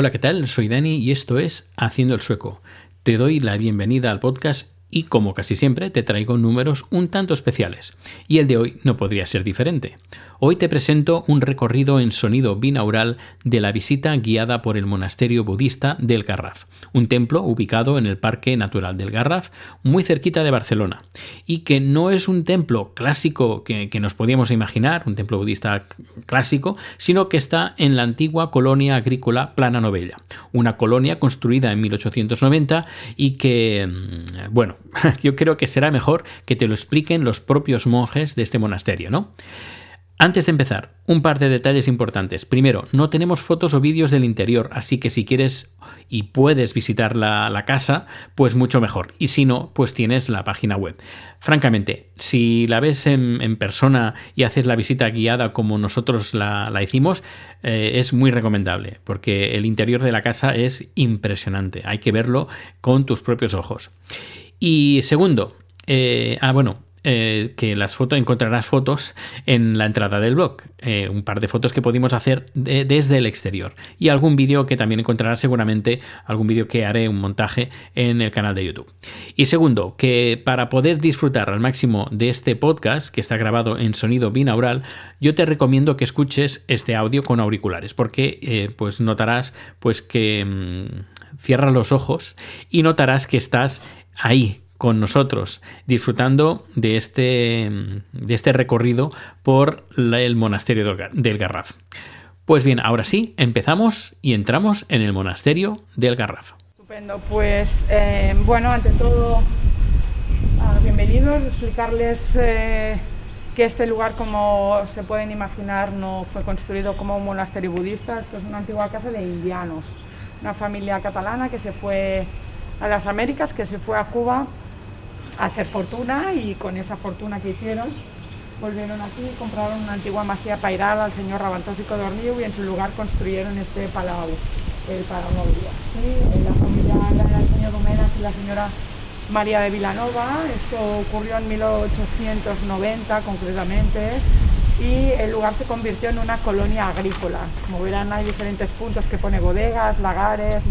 Hola, ¿qué tal? Soy Dani y esto es Haciendo el Sueco. Te doy la bienvenida al podcast y como casi siempre te traigo números un tanto especiales. Y el de hoy no podría ser diferente. Hoy te presento un recorrido en sonido binaural de la visita guiada por el monasterio budista del Garraf, un templo ubicado en el Parque Natural del Garraf, muy cerquita de Barcelona, y que no es un templo clásico que, nos podíamos imaginar, un templo budista clásico, sino que está en la antigua colonia agrícola Plana Novella, una colonia construida en 1890 y que, mm, bueno, yo creo que será mejor que te lo expliquen los propios monjes de este monasterio, ¿no? Antes de empezar, un par de detalles importantes. Primero, no tenemos fotos o vídeos del interior, así que si quieres y puedes visitar la, casa, pues mucho mejor. Y si no, pues tienes la página web. Francamente, si la ves en, persona y haces la visita guiada como nosotros la, hicimos, eh, es muy recomendable, porque el interior de la casa es impresionante. Hay que verlo con tus propios ojos. Y segundo, eh, ah, bueno, eh, que las fotos encontrarás fotos en la entrada del blog, eh, un par de fotos que pudimos hacer desde el exterior y algún vídeo que también encontrarás seguramente, algún vídeo que haré un montaje en el canal de YouTube. Y segundo, que para poder disfrutar al máximo de este podcast que está grabado en sonido binaural, yo te recomiendo que escuches este audio con auriculares, porque pues notarás pues que mm, cierra los ojos y notarás que estás ahí con nosotros, disfrutando de este, de este recorrido por el monasterio del Garraf. Pues bien, ahora sí, empezamos y entramos en el monasterio del Garraf. Estupendo, pues eh, bueno, ante todo, ah, bienvenidos, explicarles eh, que este lugar, como se pueden imaginar, no fue construido como un monasterio budista, esto es una antigua casa de indianos, una familia catalana que se fue a las Américas, que se fue a Cuba hacer fortuna y con esa fortuna que hicieron volvieron aquí, compraron una antigua masía pairal al señor Rabantósico de y en su lugar construyeron este palau, el Palau ¿sí? La familia era el señor Domenas y la señora María de Vilanova, esto ocurrió en 1890 concretamente y el lugar se convirtió en una colonia agrícola. Como verán hay diferentes puntos que pone bodegas, lagares,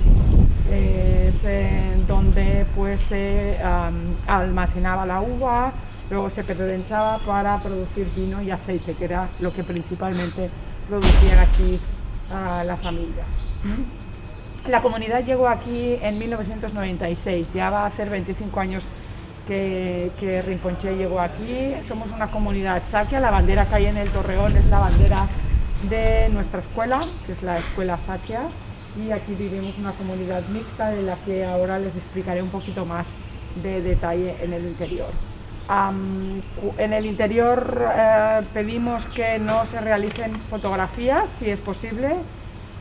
donde pues se almacenaba la uva, luego se pedrenzaba para producir vino y aceite, que era lo que principalmente producían aquí la familia. La comunidad llegó aquí en 1996, ya va a hacer 25 años que, que Rinconché llegó aquí. Somos una comunidad saquia, la bandera que hay en el Torreón es la bandera de nuestra escuela, que es la Escuela Saquia y aquí vivimos una comunidad mixta de la que ahora les explicaré un poquito más de detalle en el interior. en el interior eh, pedimos que no se realicen fotografías, si es posible,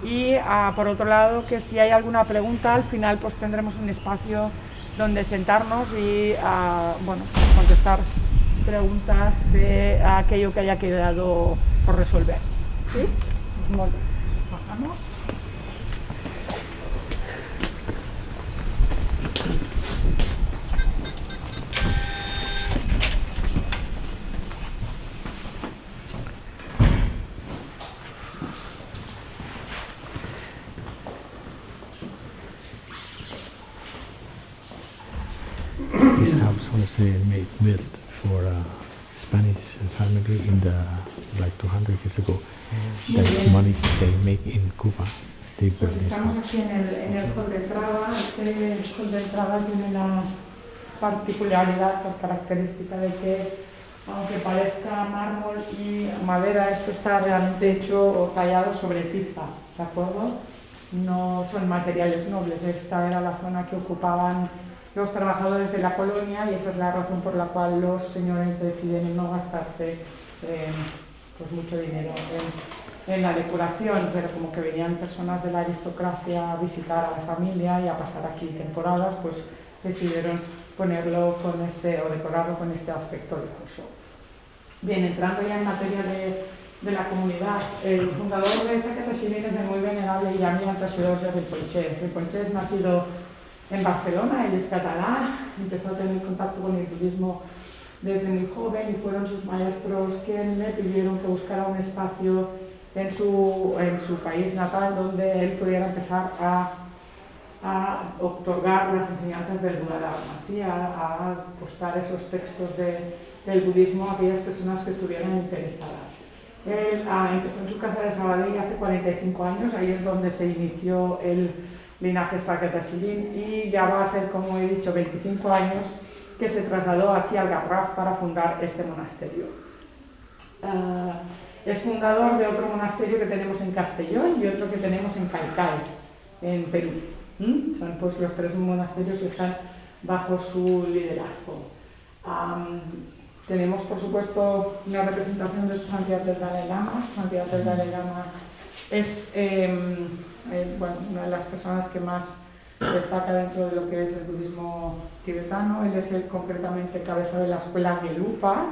y ah, por otro lado que si hay alguna pregunta al final pues tendremos un espacio donde sentarnos y ah, bueno, contestar preguntas de aquello que haya quedado por resolver. ¿Sí? Bajamos. They made milk for a Spanish family in the like 200 years ago. That money they make in Cuba. They pues estamos aquí en el, en el hall de entrada. Este hall de entrada tiene la particularidad o característica de que, aunque parezca mármol y madera, esto está realmente hecho o tallado sobre tiza, ¿de acuerdo? No son materiales nobles. Esta era la zona que ocupaban los trabajadores de la colonia y esa es la razón por la cual los señores deciden no gastarse eh, pues mucho dinero en, la decoración, pero como que venían personas de la aristocracia a visitar a la familia y a pasar aquí temporadas, pues decidieron ponerlo con este, o decorarlo con este aspecto lujoso. Bien, entrando ya en materia de, de la comunidad, el fundador de esa civil es de muy venerable y amigo antecedor de. Ripolché es nacido en Barcelona, él es catalán, empezó a tener contacto con el budismo desde muy joven y fueron sus maestros quienes le pidieron que buscara un espacio en su, en su país natal, donde él pudiera empezar a, a otorgar las enseñanzas del Buda Dharma, ¿sí? a, a apostar esos textos de, del budismo a aquellas personas que estuvieran interesadas. Él ah, empezó en su casa de Sabadell hace 45 años, ahí es donde se inició el linaje Sakata y ya va a hacer, como he dicho, 25 años que se trasladó aquí al Garraf para fundar este monasterio. Ah, es fundador de otro monasterio que tenemos en Castellón y otro que tenemos en Calcay, en Perú. Son pues los tres monasterios que están bajo su liderazgo. tenemos, por supuesto, una representación de su santidad del Dalai Lama. Su santidad del Dalai Lama es em, eh, bueno, una de las personas que más destaca dentro de lo que es el budismo tibetano. Él es el, concretamente cabeza de la escuela Gelupa,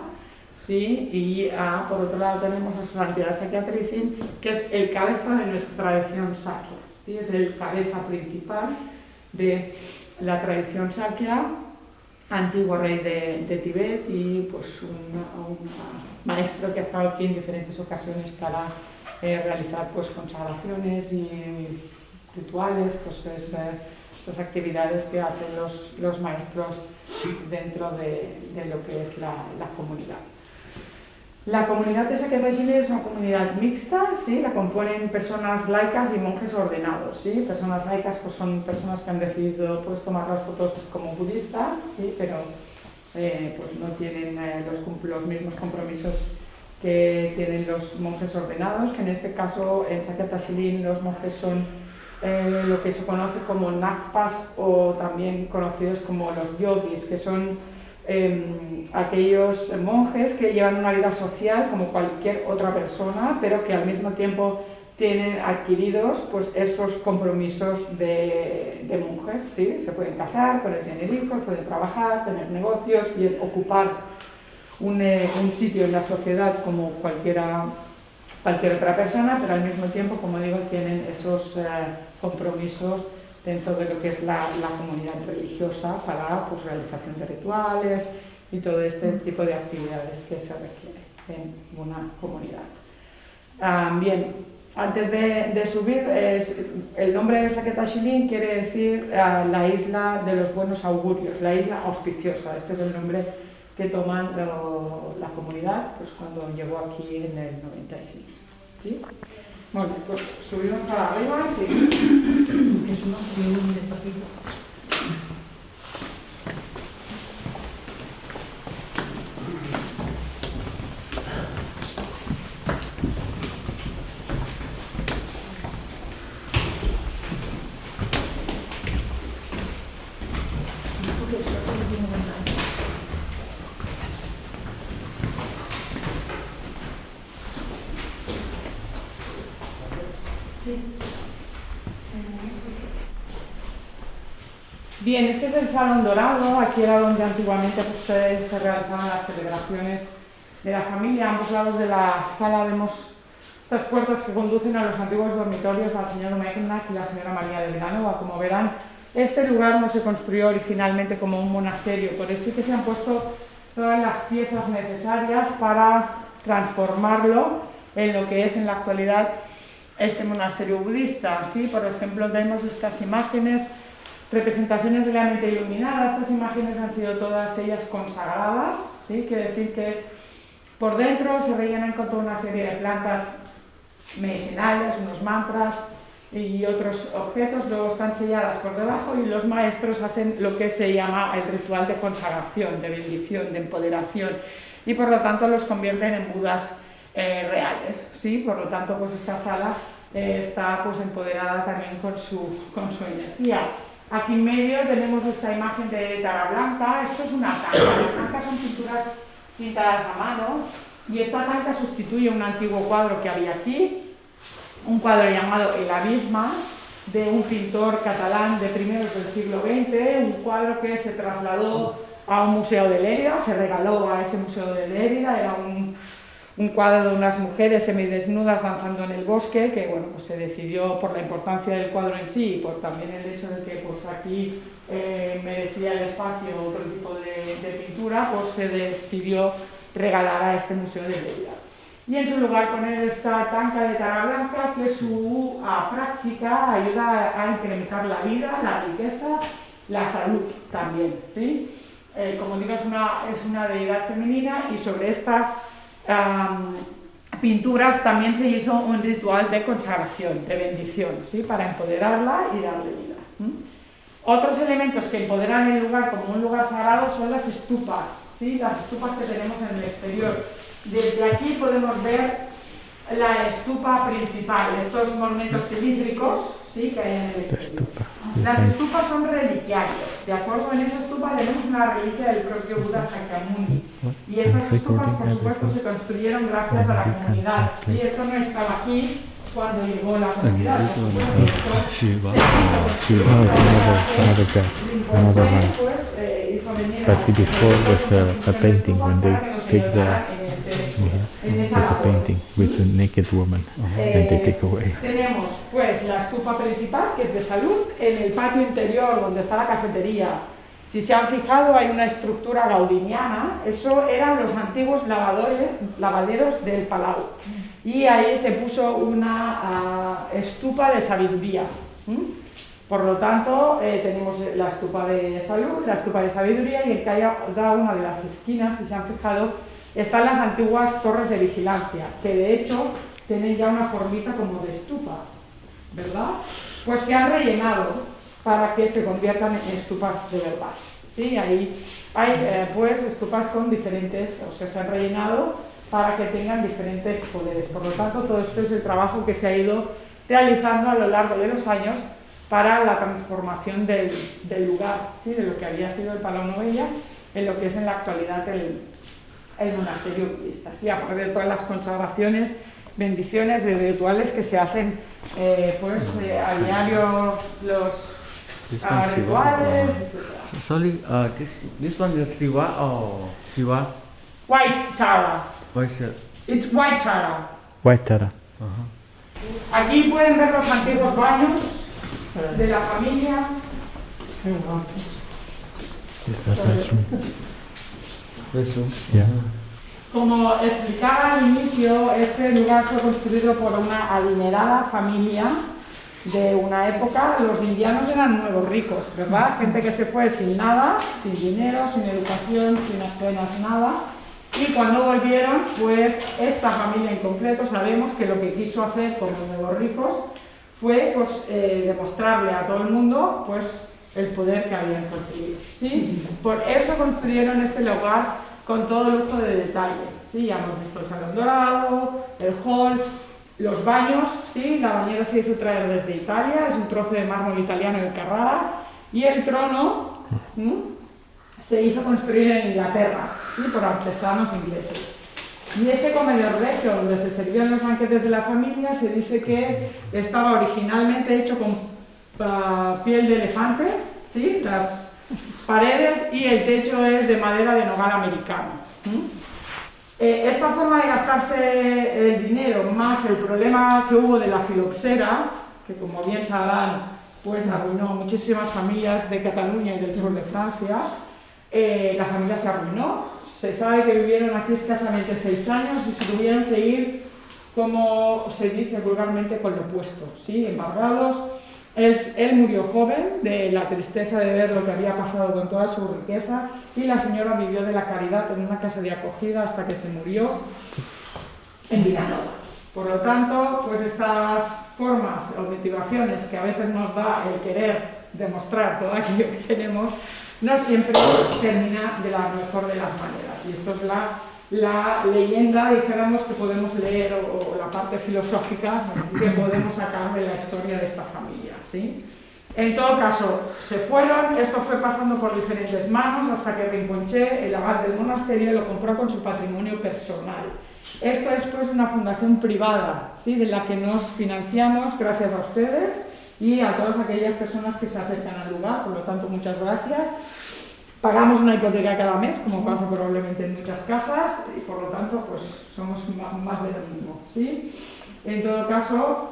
¿sí? y ah, por otro lado tenemos a su santidad Sakya que es el cabeza de nuestra tradición Sakya, ¿sí? es el cabeza principal de la tradición Sakya, antiguo rey de, de Tibet y pues un, maestro que ha estado aquí en diferentes ocasiones para eh, realizar pues consagraciones y rituales, pues es, eh, esas actividades que hacen los, los maestros dentro de, de, lo que es la, la comunidad. La comunidad de Chile es una comunidad mixta, ¿sí? la componen personas laicas y monjes ordenados. ¿sí? Personas laicas pues, son personas que han decidido pues, tomar las fotos como budistas, ¿sí? pero eh, pues, no tienen eh, los, los, mismos compromisos que tienen los monjes ordenados, que en este caso en Shilin los monjes son eh, lo que se conoce como nakpas o también conocidos como los yogis, que son eh, aquellos monjes que llevan una vida social como cualquier otra persona, pero que al mismo tiempo tienen adquiridos pues, esos compromisos de, de mujer. ¿sí? Se pueden casar, pueden tener hijos, pueden trabajar, tener negocios y ocupar un, eh, un sitio en la sociedad como cualquiera cualquier otra persona, pero al mismo tiempo, como digo, tienen esos eh, compromisos dentro de lo que es la, la comunidad religiosa para pues, realización de rituales y todo este tipo de actividades que se requieren en una comunidad. Ah, bien, antes de, de subir, es, el nombre de Saketashilin quiere decir uh, la isla de los buenos augurios, la isla auspiciosa. Este es el nombre que toman lo, la comunidad pues, cuando llegó aquí en el 96. ¿Sí? Bueno, pues subimos para arriba y seguimos. Es que un despacito. Bien, este es el Salón Dorado, aquí era donde antiguamente pues, se, realizaban las celebraciones de la familia. A ambos lados de la sala vemos estas puertas que conducen a los antiguos dormitorios del señor Megnac y la señora María de Vilanova. Como verán, este lugar no se construyó originalmente como un monasterio, por eso sí que se han puesto todas las piezas necesarias para transformarlo en lo que es en la actualidad este monasterio budista. ¿sí? Por ejemplo, vemos estas imágenes representaciones de la mente iluminada. Estas imágenes han sido todas ellas consagradas, ¿sí? quiere decir que por dentro se rellenan con toda una serie de plantas medicinales, unos mantras y otros objetos, luego están selladas por debajo y los maestros hacen lo que se llama el ritual de consagración, de bendición, de empoderación y por lo tanto los convierten en budas eh, reales. ¿sí? Por lo tanto, pues esta sala eh, está pues, empoderada también con su, con su energía. Aquí en medio tenemos esta imagen de Tara Blanca. Esto es una tanca. Las tancas son pinturas pintadas a mano. Y esta tanca sustituye un antiguo cuadro que había aquí, un cuadro llamado El Abisma, de un pintor catalán de primeros del siglo XX, un cuadro que se trasladó a un museo de Lérida, se regaló a ese museo de Lérida, era un un cuadro de unas mujeres semidesnudas danzando en el bosque, que bueno, pues se decidió por la importancia del cuadro en sí y por también el hecho de que pues aquí eh, merecía el espacio otro tipo de, de, pintura, pues se decidió regalar a este museo de Lérida. y en su lugar poner esta tanca de tara blanca que su ah, práctica ayuda a, incrementar la vida, la riqueza, la salud también. ¿sí? Eh, como digo, es una, es una deidad femenina y sobre estas pinturas también se hizo un ritual de consagración, de bendición, ¿sí? para empoderarla y darle vida. Otros elementos que empoderan el lugar como un lugar sagrado son las estupas, ¿sí? las estupas que tenemos en el exterior. Desde aquí podemos ver la estupa principal, estos monumentos cilíndricos ¿sí? que hay en el exterior. Las estupas son reliquiarios, ¿de acuerdo? En esa estupa tenemos una reliquia del propio Buda Sakyamuni. Y estas estupas, por supuesto, se construyeron gracias a la comunidad. ¿sí? Esto no estaba aquí cuando llegó la comunidad. But before was a, a painting when they take the There's a painting with a naked woman. And they take away. Tenemos pues la estufa principal que es de salud en el patio interior donde está la cafetería. Si se han fijado hay una estructura gaudiniana, eso eran los antiguos lavadores, lavaderos del Palau. Y ahí se puso una uh, estupa de sabiduría. Por lo tanto, eh, tenemos la estupa de salud, la estupa de sabiduría y en cada una de las esquinas, si se han fijado, están las antiguas torres de vigilancia, que de hecho tienen ya una formita como de estupa, ¿verdad? Pues se han rellenado para que se conviertan en estupas de verdad. ¿sí? Ahí hay eh, pues estupas con diferentes, o sea, se han rellenado para que tengan diferentes poderes. Por lo tanto, todo esto es el trabajo que se ha ido realizando a lo largo de los años para la transformación del, del lugar, ¿sí? de lo que había sido el Palau Novella en lo que es en la actualidad el, el monasterio budista. Sí, aparte de todas las consagraciones, bendiciones y rituales que se hacen eh, pues, eh, a diario, los uh, rituales, etc. Sorry, uh, this, this one is Siva or Shiva? White Tara. White. It's White Tara. White Tara. Uh -huh. Aquí pueden ver los antiguos baños de la familia. Como explicaba al inicio, este lugar fue construido por una adinerada familia de una época. Los indianos eran nuevos ricos, ¿verdad? Gente que se fue sin nada, sin dinero, sin educación, sin apenas nada. Y cuando volvieron, pues esta familia en concreto sabemos que lo que quiso hacer con los nuevos ricos fue pues, eh, demostrarle a todo el mundo pues, el poder que habían conseguido. ¿sí? Por eso construyeron este lugar con todo lujo de detalle. ¿sí? Ya hemos visto el salón dorado, el hall, los baños, ¿sí? la bañera se hizo traer desde Italia, es un trozo de mármol italiano en Carrara, y el trono se hizo construir en Inglaterra ¿sí? por artesanos ingleses. Y este comedor regio, donde se servían los banquetes de la familia, se dice que estaba originalmente hecho con uh, piel de elefante, ¿sí? las paredes y el techo es de madera de nogal americano. Eh, esta forma de gastarse el dinero más el problema que hubo de la filoxera, que como bien sabrán, pues arruinó muchísimas familias de Cataluña y del sur de Francia, eh, la familia se arruinó. Se sabe que vivieron aquí escasamente seis años y se tuvieron que ir, como se dice vulgarmente, con lo opuesto, ¿sí? embargados él, murió joven de la tristeza de ver lo que había pasado con toda su riqueza y la señora vivió de la caridad en una casa de acogida hasta que se murió en Vilanova. Por lo tanto, pues estas formas o motivaciones que a veces nos da el querer demostrar todo aquello que tenemos, no siempre termina de la mejor de las maneras. Y esto es la leyenda, dijéramos, que podemos leer o, la parte filosófica que podemos sacar de la historia de esta familia. ¿Sí? En todo caso, se fueron, esto fue pasando por diferentes manos hasta que Rinconché, el abad del monasterio, lo compró con su patrimonio personal. Esto es pues una fundación privada, ¿sí? de la que nos financiamos gracias a ustedes y a todas aquellas personas que se acercan al lugar, por lo tanto muchas gracias. Pagamos una hipoteca cada mes, como pasa probablemente en muchas casas, y por lo tanto, pues somos más de lo mismo. ¿sí? En todo caso,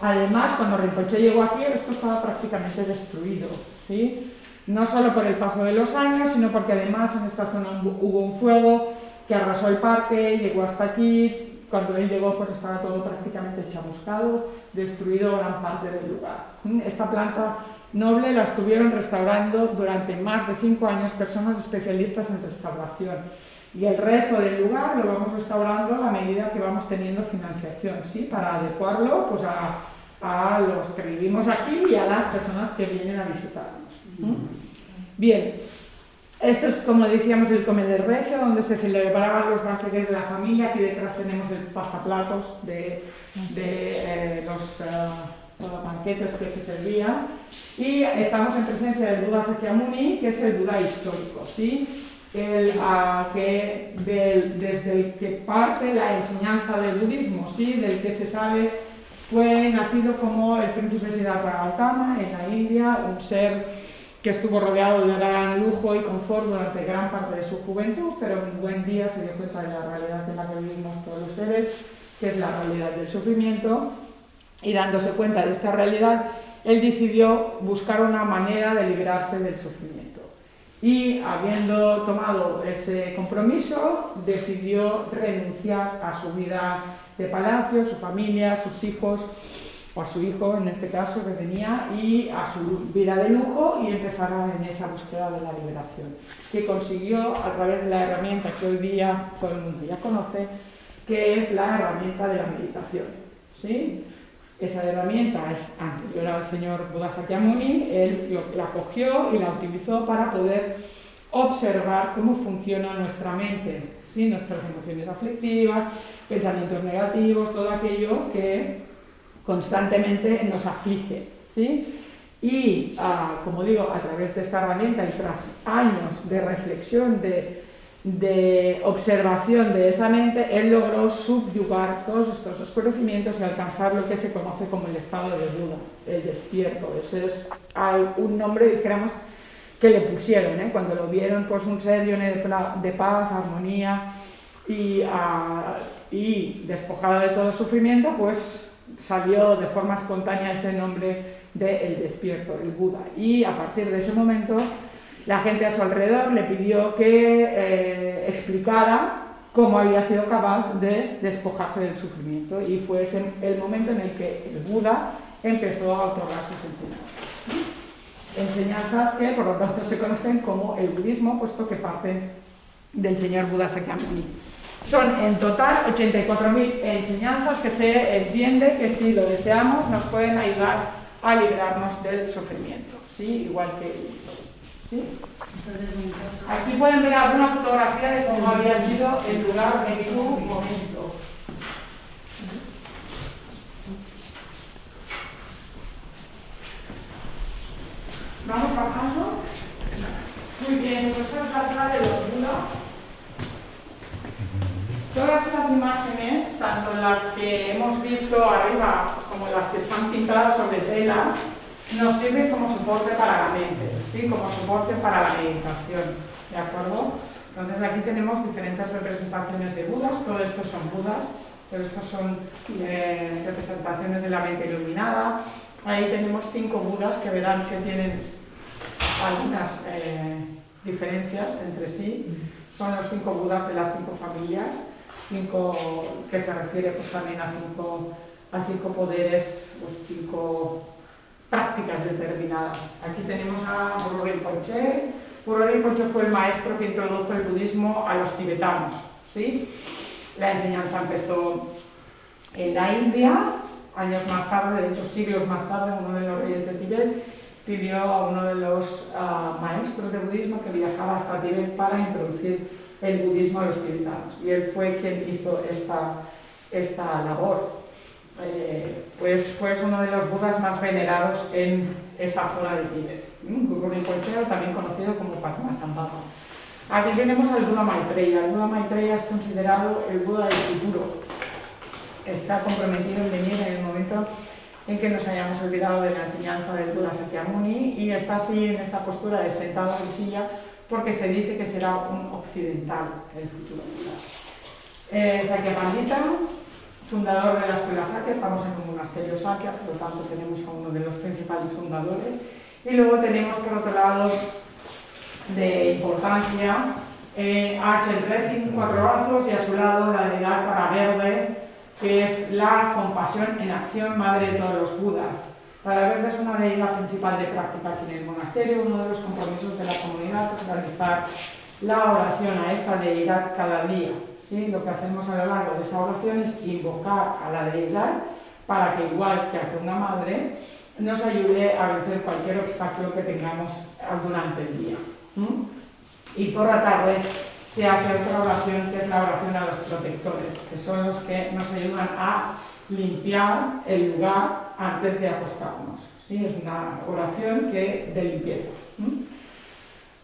además, cuando Rinpoche llegó aquí, esto estaba prácticamente destruido. ¿sí? No solo por el paso de los años, sino porque además en esta zona hubo un fuego que arrasó el parque, llegó hasta aquí, cuando él llegó pues estaba todo prácticamente chamuscado, destruido gran parte del lugar. Esta planta noble la estuvieron restaurando durante más de cinco años personas especialistas en restauración y el resto del lugar lo vamos restaurando a medida que vamos teniendo financiación, ¿sí? para adecuarlo pues, a, a los que vivimos aquí y a las personas que vienen a visitarnos. Bien, esto es como decíamos el comedor regio, donde se celebraban los banquetes de la familia. Aquí detrás tenemos el pasaplatos de, de eh, los, uh, banquetes que se servían. Y estamos en presencia del Buda Sakyamuni, que es el Buda histórico, ¿sí? El, uh, que desde el que parte la enseñanza del budismo, ¿sí? del que se sabe fue nacido como el príncipe Siddhartha Gautama en la India, un ser que estuvo rodeado de gran lujo y confort durante gran parte de su juventud, pero un buen día se dio cuenta de la realidad en la que vivimos todos los seres, que es la realidad del sufrimiento, y dándose cuenta de esta realidad, él decidió buscar una manera de liberarse del sufrimiento. Y habiendo tomado ese compromiso, decidió renunciar a su vida de palacio, su familia, sus hijos, o a su hijo en este caso que tenía y a su vida de lujo y empezaron en esa búsqueda de la liberación, que consiguió a través de la herramienta que hoy día todo el mundo ya conoce, que es la herramienta de la meditación. ¿sí? Esa herramienta es anterior al señor Buda Sakyamuni, él la cogió y la utilizó para poder observar cómo funciona nuestra mente, ¿sí? nuestras emociones aflictivas, pensamientos negativos, todo aquello que constantemente nos aflige. ¿sí? Y, ah, como digo, a través de esta herramienta y tras años de reflexión, de, de, observación de esa mente, él logró subyugar todos estos oscurecimientos y alcanzar lo que se conoce como el estado de Buda, el despierto. Ese es un nombre, dijéramos, que le pusieron, ¿eh? cuando lo vieron, pues un ser de, paz, armonía y, uh, y despojado de todo sufrimiento, pues salió de forma espontánea ese nombre de El Despierto, el Buda. Y a partir de ese momento, la gente a su alrededor le pidió que eh, explicara cómo había sido capaz de despojarse del sufrimiento. Y fue ese el momento en el que el Buda empezó a otorgar sus enseñanzas. Enseñanzas que, por lo tanto, se conocen como el budismo, puesto que parten del señor Buda Sakyamuni. Son en total 84.000 enseñanzas que se entiende que si lo deseamos nos pueden ayudar a librarnos del sufrimiento, ¿sí? igual que Aquí pueden ver alguna fotografía de cómo había sido el lugar en su momento. Vamos bajando. Muy bien, pues esta es la sala de los muros. Todas las imágenes, tanto las que hemos visto arriba como las que están pintadas sobre tela, nos sirven como soporte para la mente, ¿sí? como soporte para la meditación. ¿De acuerdo? Entonces aquí tenemos diferentes representaciones de Budas, todo esto son Budas, todo esto son eh, representaciones de la mente iluminada. Ahí tenemos cinco Budas que verán que tienen algunas eh, diferencias entre sí. Son los cinco Budas de las cinco familias cinco, que se refiere pues, también a cinco, a cinco poderes, pues, cinco prácticas determinadas. Aquí tenemos a Guru Rinpoche. Guru Rinpoche fue el maestro que introdujo el budismo a los tibetanos. ¿sí? La enseñanza empezó en la India, años más tarde, de hecho siglos más tarde, uno de los reyes de Tibet pidió a uno de los uh, maestros de budismo que viajara hasta Tibet para introducir el budismo a los tibetanos. Y él fue quien hizo esta, esta labor. Eh, pues fue pues uno de los budas más venerados en esa zona de Tíbet. Guru Rinpoche, también conocido como Padmasambhava. Aquí tenemos al Buda Maitreya. El Buda Maitreya es considerado el Buda del futuro. Está comprometido en venir en el momento en que nos hayamos olvidado de la enseñanza del Buda Sakyamuni y está así en esta postura de sentado en silla porque se dice que será un occidental el futuro eh, Sakya Pandita, fundador de la escuela Sakya, estamos en un monasterio Sakya, por lo tanto tenemos a uno de los principales fundadores. Y luego tenemos por otro lado de importancia Eh, Recin, cuatro brazos y a su lado la deidad para verde, que es la compasión en acción, madre de todos los budas. Para verde es una deidad principal de práctica aquí en el monasterio. Uno de los compromisos de la comunidad es realizar la oración a esta deidad cada día. Lo que hacemos a lo largo de esa oración es invocar a la deidad para que, igual que hace una madre, nos ayude a vencer cualquier obstáculo que tengamos durante el día. Y por la tarde se hace otra oración que es la oración a los protectores, que son los que nos ayudan a limpiar el lugar antes de acostarnos. ¿sí? Es una oración que, de limpieza.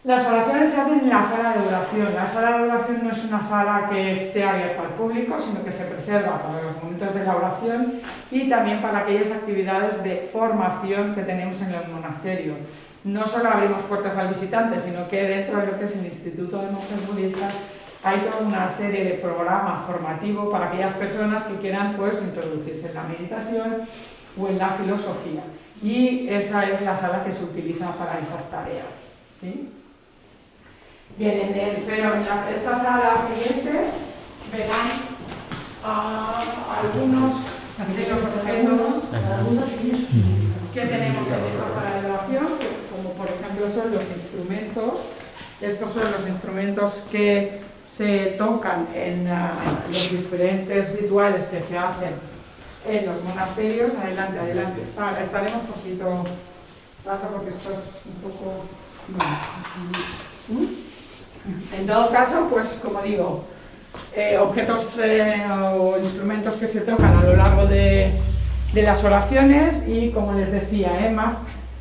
Las oraciones se hacen en la sala de oración. La sala de oración no es una sala que esté abierta al público, sino que se preserva para los momentos de la oración y también para aquellas actividades de formación que tenemos en el monasterio. No solo abrimos puertas al visitante, sino que dentro de lo que es el Instituto de Monjes Budistas hay toda una serie de programas formativos para aquellas personas que quieran pues, introducirse en la meditación o en la filosofía. Y esa es la sala que se utiliza para esas tareas. ¿sí? Bien, pero en esta sala siguiente verán uh, algunos de los objetos que tenemos para la oración, como por ejemplo son los instrumentos. Estos son los instrumentos que se tocan en uh, los diferentes rituales que se hacen en los monasterios. Adelante, adelante. estaremos un poquito porque esto es un poco... ¿Mm? En todo caso, pues como digo, eh, objetos eh, o instrumentos que se tocan a lo largo de, las oraciones y, como les decía, eh, más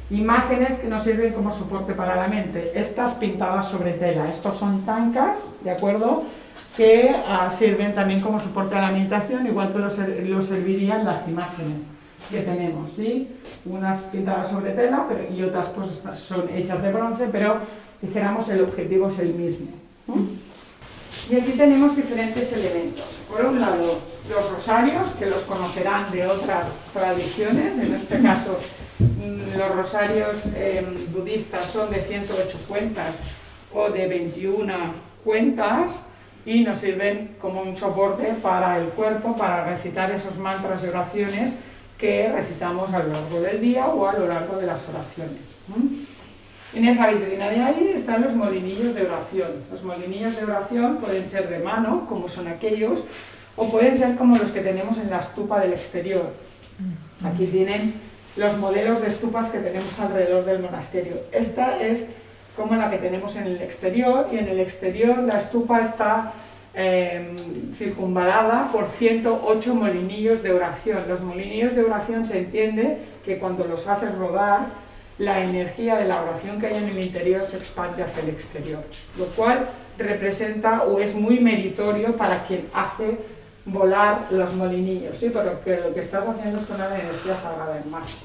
imágenes que nos sirven como soporte para la mente. Estas pintadas sobre tela. Estos son tancas, ¿de acuerdo? Que ah, sirven también como soporte a la meditación, igual que lo, servirían las imágenes que tenemos, ¿sí? Unas pintadas sobre tela pero, y otras pues son hechas de bronce, pero dijéramos el objetivo es el mismo. Y aquí tenemos diferentes elementos. Por un lado, los rosarios, que los conocerán de otras tradiciones, en este caso mm, los rosarios em, budistas son de 108 cuentas o de 21 cuentas y nos sirven como un soporte para el cuerpo, para recitar esos mantras y oraciones que recitamos a lo largo del día o a lo largo de las oraciones. En esa vitrina de ahí están los molinillos de oración. Los molinillos de oración pueden ser de mano, como son aquellos, o pueden ser como los que tenemos en la estupa del exterior. Aquí tienen los modelos de estupas que tenemos alrededor del monasterio. Esta es como la que tenemos en el exterior y en el exterior la estupa está eh, circunvalada por 108 molinillos de oración. Los molinillos de oración se entiende que cuando los haces rodar la energía de la oración que hay en el interior se expande hacia el exterior, lo cual representa o es muy meritorio para quien hace volar los molinillos, ¿sí? pero que lo que estás haciendo es poner energía sagrada en marcha.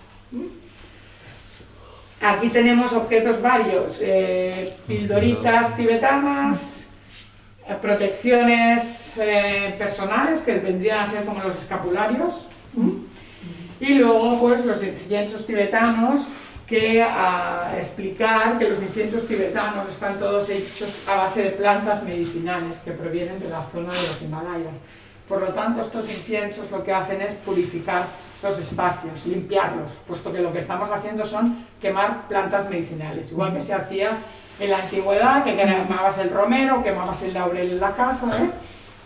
Aquí tenemos objetos varios, eh, pildoritas tibetanas, protecciones eh, personales que vendrían a ser como los escapularios, y luego pues los inciensos tibetanos que a explicar que los inciensos tibetanos están todos hechos a base de plantas medicinales que provienen de la zona de los Himalayas. Por lo tanto, estos inciensos lo que hacen es purificar los espacios, limpiarlos, puesto que lo que estamos haciendo son quemar plantas medicinales, igual que se hacía en la antigüedad, que quemabas el romero, quemabas el laurel en la casa, ¿eh?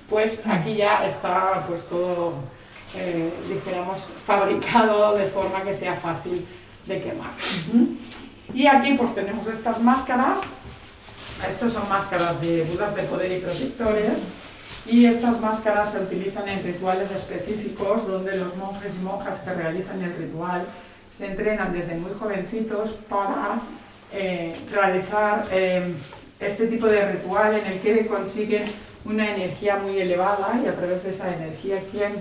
pues aquí ya está pues todo, eh, dijéramos, fabricado de forma que sea fácil de quemar. Y aquí pues tenemos estas máscaras, estas son máscaras de budas de poder y protectores, y estas máscaras se utilizan en rituales específicos donde los monjes y monjas que realizan el ritual se entrenan desde muy jovencitos para eh, realizar eh, este tipo de ritual en el que consiguen una energía muy elevada y a través de esa energía quien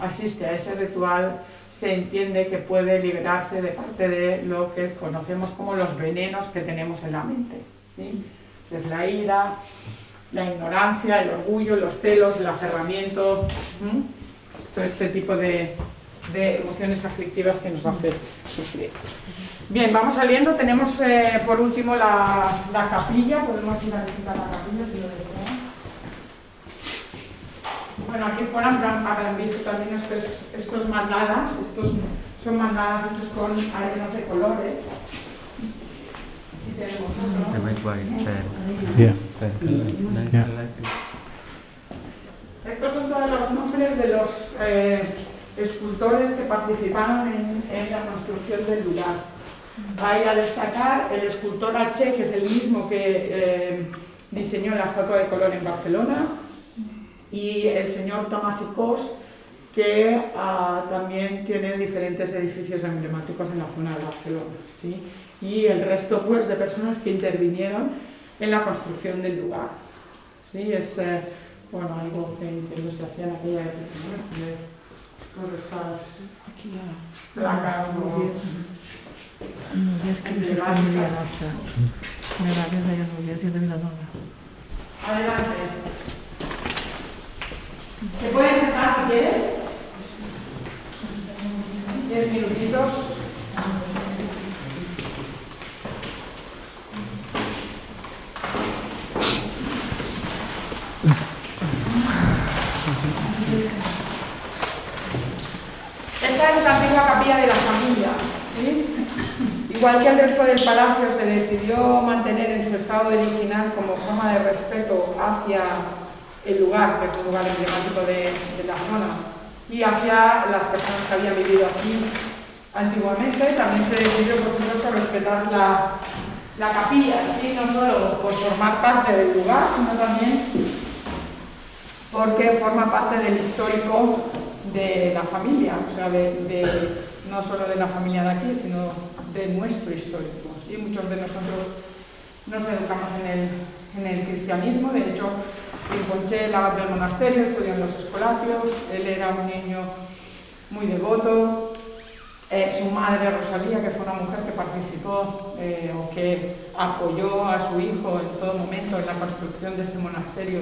asiste a ese ritual se entiende que puede liberarse de parte de lo que conocemos como los venenos que tenemos en la mente. Es la ira, la ignorancia, el orgullo, los celos, el aferramiento, todo este tipo de, emociones aflictivas que nos hace sufrir. Bien, vamos saliendo. Tenemos eh, por último la, la, capilla. Podemos ir a la capilla si lo. Bueno, aquí fuera habrán visto también estos, estos mandalas. Estos son mandalas hechos con arenas de colores. Aquí tenemos Estos son todos los nombres de los eh, escultores que participaron en, en la construcción del lugar. Hay a destacar el escultor H, que es el mismo que eh, diseñó la estatua de color en Barcelona, y el señor Tomás Icos, que ah, también tiene diferentes edificios emblemáticos en la zona de Barcelona. ¿sí? Y el resto pues, de personas que intervinieron en la construcción del lugar. ¿sí? Es eh, bueno, algo que, que se hacía en aquella época, ¿no? Todas estas placas, Núvies que dice familia nostra. Meva àvia deia Núvies i de Vilanova. Adelante. ¿Se pueden sentar si quieren? Diez minutitos. Esta es la antigua capilla de la familia. Igual que el resto del palacio se decidió mantener en su estado original como forma de respeto hacia el lugar, que es un lugar emblemático de, la zona, y hacia las personas que habían vivido aquí antiguamente, también se decidió, por supuesto, respetar la, la capilla, no solo por formar parte del lugar, sino también porque forma parte del histórico de la familia, o sea, de no solo de la familia de aquí, sino de nuestro histórico. ¿sí? Muchos de nosotros nos educamos en el, en el cristianismo, de hecho, Rinconché, el abad del monasterio, estudió en los escolapios, él era un niño muy devoto, eh, su madre Rosalía, que fue una mujer que participó eh, o que apoyó a su hijo en todo momento en la construcción de este monasterio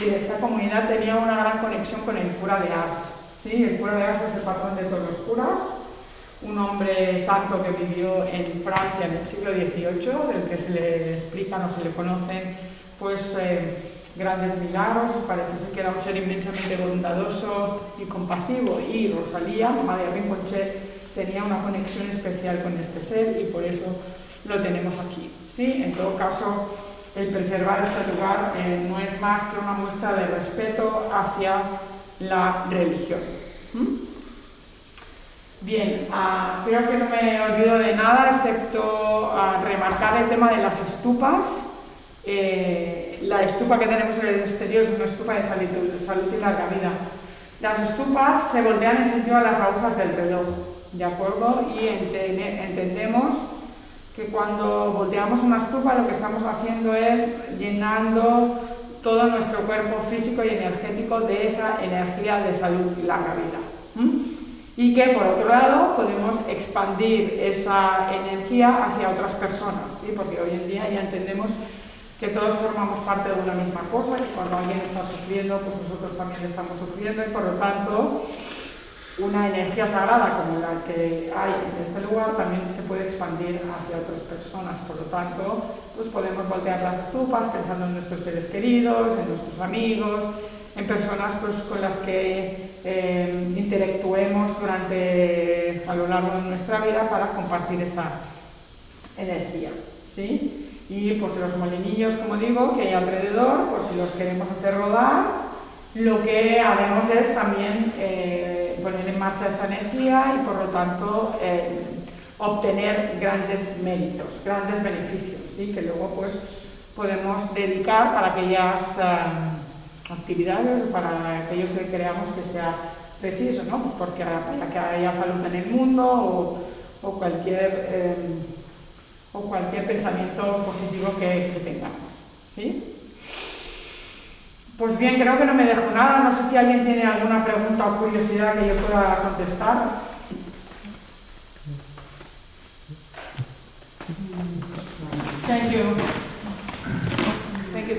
y de esta comunidad, tenía una gran conexión con el cura de Ars. ¿sí? El cura de Ars es el patrón de todos los curas un hombre santo que vivió en Francia en el siglo XVIII, del que se le explican o se le conocen pues, eh, grandes milagros, parece ser que era un ser inmensamente bondadoso y compasivo, y Rosalía, mamá de Rinpoche, tenía una conexión especial con este ser y por eso lo tenemos aquí. ¿sí? En todo caso, el preservar este lugar eh, no es más que una muestra de respeto hacia la religión. Bien, uh, creo que no me olvido de nada excepto uh, remarcar el tema de las estupas. Eh, la estupa que tenemos en el exterior es una estupa de salud, salud y larga vida. Las estupas se voltean en sentido a las agujas del reloj, ¿de acuerdo? Y entendemos que cuando volteamos una estupa lo que estamos haciendo es llenando todo nuestro cuerpo físico y energético de esa energía de salud y larga vida y que por otro lado podemos expandir esa energía hacia otras personas, ¿sí? porque hoy en día ya entendemos que todos formamos parte de una misma cosa y cuando alguien está sufriendo, pues nosotros también estamos sufriendo y por lo tanto una energía sagrada como la que hay en este lugar también se puede expandir hacia otras personas. Por lo tanto, pues podemos voltear las estupas pensando en nuestros seres queridos, en nuestros amigos, en personas pues, con las que eh, interactuemos durante, a lo largo de nuestra vida para compartir esa energía. ¿sí? Y pues los molinillos, como digo, que hay alrededor, pues si los queremos hacer rodar, lo que haremos es también eh, poner en marcha esa energía y por lo tanto eh, obtener grandes méritos, grandes beneficios, ¿sí? que luego pues podemos dedicar para aquellas actividades para aquello que creamos que sea preciso, ¿no? Pues porque para que haya salud en el mundo o, o cualquier, eh, o cualquier pensamiento positivo que, que tengamos. ¿sí? Pues bien, creo que no me dejo nada. No sé si alguien tiene alguna pregunta o curiosidad que yo pueda contestar. Thank you. Thank you.